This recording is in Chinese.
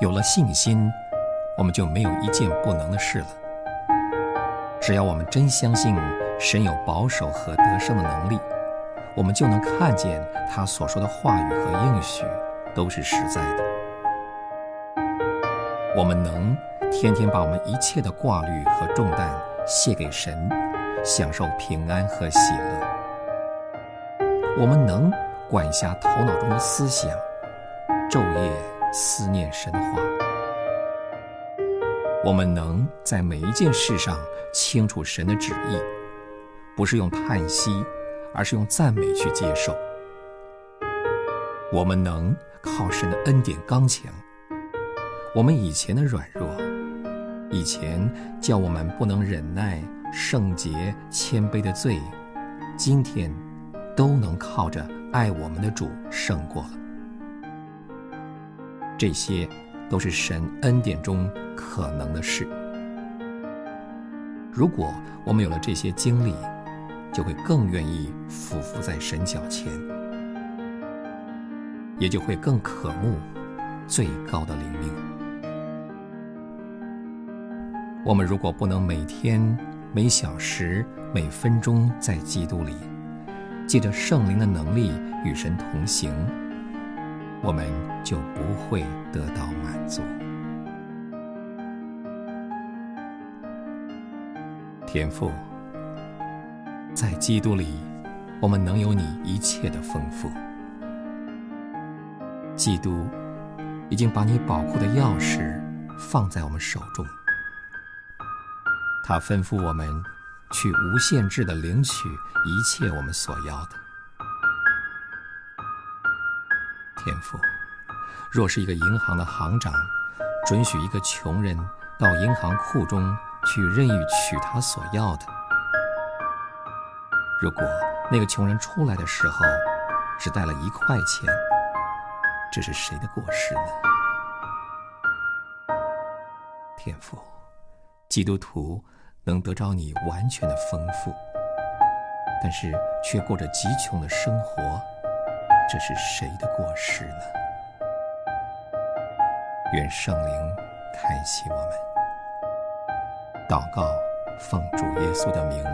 有了信心，我们就没有一件不能的事了。只要我们真相信神有保守和得胜的能力，我们就能看见他所说的话语和应许都是实在的。我们能天天把我们一切的挂虑和重担卸给神，享受平安和喜乐。我们能管辖头脑中的思想，昼夜思念神的话。我们能在每一件事上清楚神的旨意，不是用叹息，而是用赞美去接受。我们能靠神的恩典刚强。我们以前的软弱，以前叫我们不能忍耐、圣洁、谦卑的罪，今天都能靠着爱我们的主胜过了。这些都是神恩典中可能的事。如果我们有了这些经历，就会更愿意俯伏在神脚前，也就会更渴慕最高的灵命。我们如果不能每天、每小时、每分钟在基督里，借着圣灵的能力与神同行，我们就不会得到满足。天父，在基督里，我们能有你一切的丰富。基督已经把你宝库的钥匙放在我们手中。他吩咐我们去无限制的领取一切我们所要的。天赋，若是一个银行的行长准许一个穷人到银行库中去任意取他所要的，如果那个穷人出来的时候只带了一块钱，这是谁的过失呢？天赋，基督徒。能得着你完全的丰富，但是却过着极穷的生活，这是谁的过失呢？愿圣灵开启我们，祷告，奉主耶稣的名，